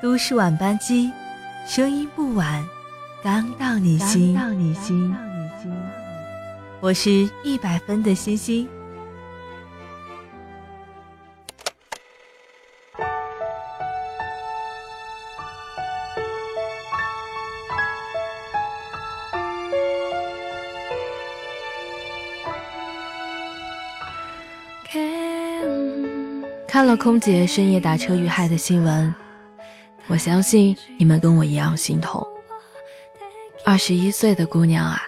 都市晚班机，声音不晚，刚到你心。到你心。我是一百分的星星。看了空姐深夜打车遇害的新闻。我相信你们跟我一样心痛。二十一岁的姑娘啊，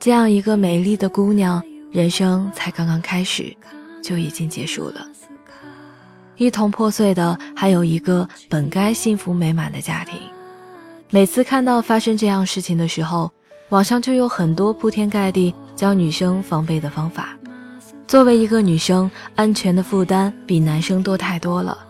这样一个美丽的姑娘，人生才刚刚开始，就已经结束了。一同破碎的还有一个本该幸福美满的家庭。每次看到发生这样事情的时候，网上就有很多铺天盖地教女生防备的方法。作为一个女生，安全的负担比男生多太多了。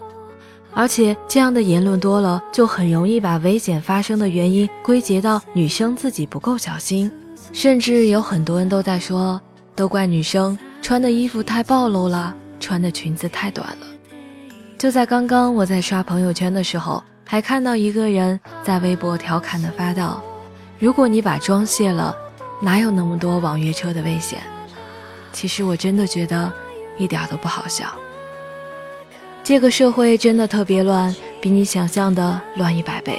而且这样的言论多了，就很容易把危险发生的原因归结到女生自己不够小心，甚至有很多人都在说，都怪女生穿的衣服太暴露了，穿的裙子太短了。就在刚刚，我在刷朋友圈的时候，还看到一个人在微博调侃的发道：“如果你把妆卸了，哪有那么多网约车的危险？”其实我真的觉得，一点都不好笑。这个社会真的特别乱，比你想象的乱一百倍，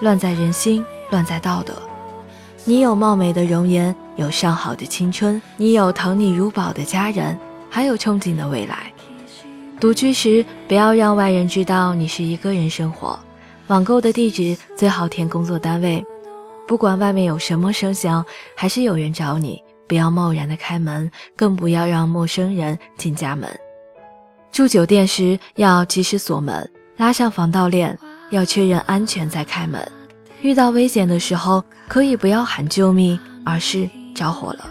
乱在人心，乱在道德。你有貌美的容颜，有上好的青春，你有疼你如宝的家人，还有憧憬的未来。独居时不要让外人知道你是一个人生活。网购的地址最好填工作单位。不管外面有什么声响，还是有人找你，不要贸然的开门，更不要让陌生人进家门。住酒店时要及时锁门，拉上防盗链，要确认安全再开门。遇到危险的时候，可以不要喊救命，而是着火了。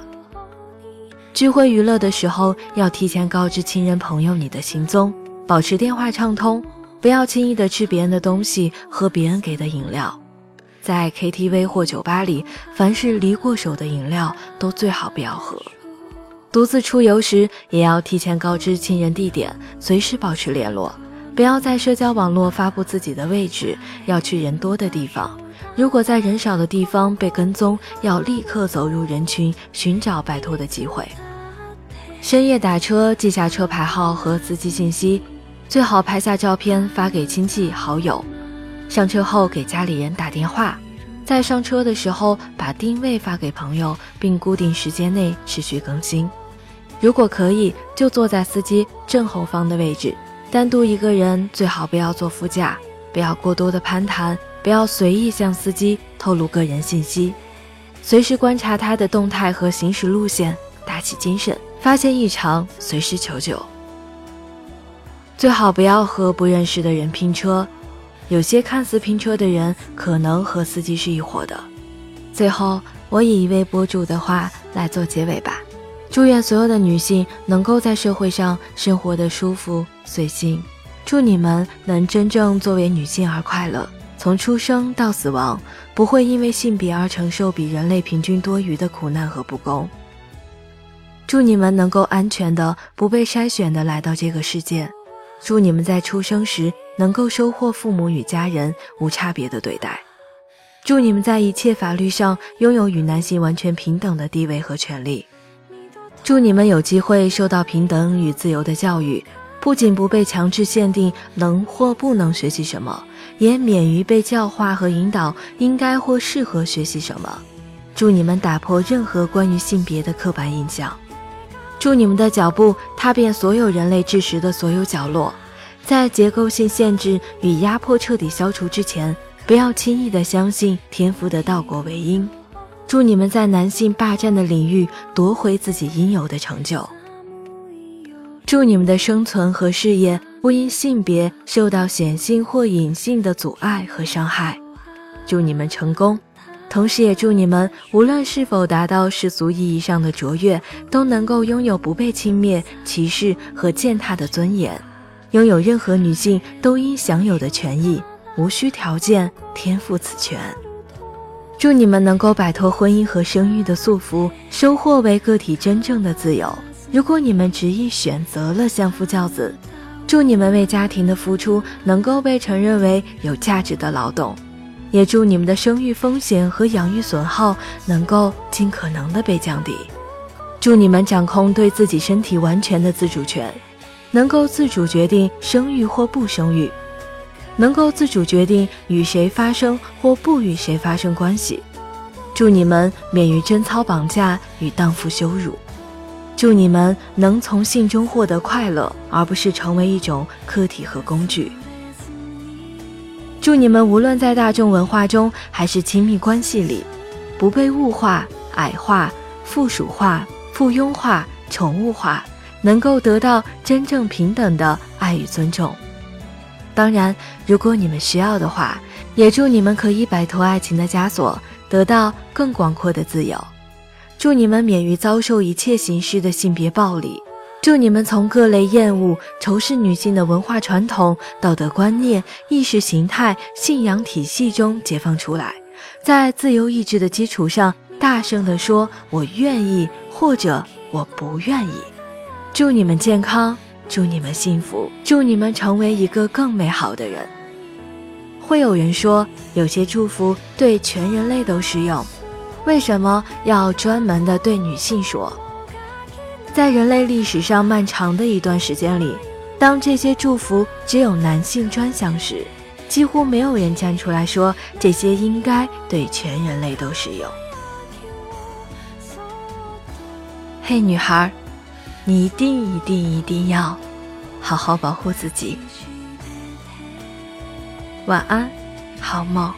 聚会娱乐的时候，要提前告知亲人朋友你的行踪，保持电话畅通，不要轻易的吃别人的东西，喝别人给的饮料。在 KTV 或酒吧里，凡是离过手的饮料都最好不要喝。独自出游时，也要提前告知亲人地点，随时保持联络。不要在社交网络发布自己的位置，要去人多的地方。如果在人少的地方被跟踪，要立刻走入人群，寻找摆脱的机会。深夜打车，记下车牌号和司机信息，最好拍下照片发给亲戚好友。上车后给家里人打电话，在上车的时候把定位发给朋友，并固定时间内持续更新。如果可以，就坐在司机正后方的位置，单独一个人最好不要坐副驾，不要过多的攀谈，不要随意向司机透露个人信息，随时观察他的动态和行驶路线，打起精神，发现异常随时求救。最好不要和不认识的人拼车，有些看似拼车的人，可能和司机是一伙的。最后，我以一位博主的话来做结尾吧。祝愿所有的女性能够在社会上生活的舒服随性，祝你们能真正作为女性而快乐，从出生到死亡，不会因为性别而承受比人类平均多余的苦难和不公。祝你们能够安全的、不被筛选的来到这个世界，祝你们在出生时能够收获父母与家人无差别的对待，祝你们在一切法律上拥有与男性完全平等的地位和权利。祝你们有机会受到平等与自由的教育，不仅不被强制限定能或不能学习什么，也免于被教化和引导应该或适合学习什么。祝你们打破任何关于性别的刻板印象。祝你们的脚步踏遍所有人类知识的所有角落，在结构性限制与压迫彻底消除之前，不要轻易的相信天赋的道果为因。祝你们在男性霸占的领域夺回自己应有的成就。祝你们的生存和事业不因性别受到显性或隐性的阻碍和伤害。祝你们成功，同时也祝你们无论是否达到世俗意义上的卓越，都能够拥有不被轻蔑、歧视和践踏的尊严，拥有任何女性都应享有的权益，无需条件，天赋此权。祝你们能够摆脱婚姻和生育的束缚，收获为个体真正的自由。如果你们执意选择了相夫教子，祝你们为家庭的付出能够被承认为有价值的劳动，也祝你们的生育风险和养育损耗能够尽可能的被降低。祝你们掌控对自己身体完全的自主权，能够自主决定生育或不生育，能够自主决定与谁发生或不与谁发生关系。祝你们免于贞操绑架与荡妇羞辱。祝你们能从性中获得快乐，而不是成为一种客体和工具。祝你们无论在大众文化中还是亲密关系里，不被物化、矮化、附属化、附庸化、宠物化，能够得到真正平等的爱与尊重。当然，如果你们需要的话，也祝你们可以摆脱爱情的枷锁，得到更广阔的自由。祝你们免于遭受一切形式的性别暴力，祝你们从各类厌恶、仇视女性的文化传统、道德观念、意识形态、信仰体系中解放出来，在自由意志的基础上，大声地说“我愿意”或者“我不愿意”。祝你们健康，祝你们幸福，祝你们成为一个更美好的人。会有人说，有些祝福对全人类都适用。为什么要专门的对女性说？在人类历史上漫长的一段时间里，当这些祝福只有男性专享时，几乎没有人站出来说这些应该对全人类都适用。嘿，女孩，你一定一定一定要好好保护自己。晚安，好梦。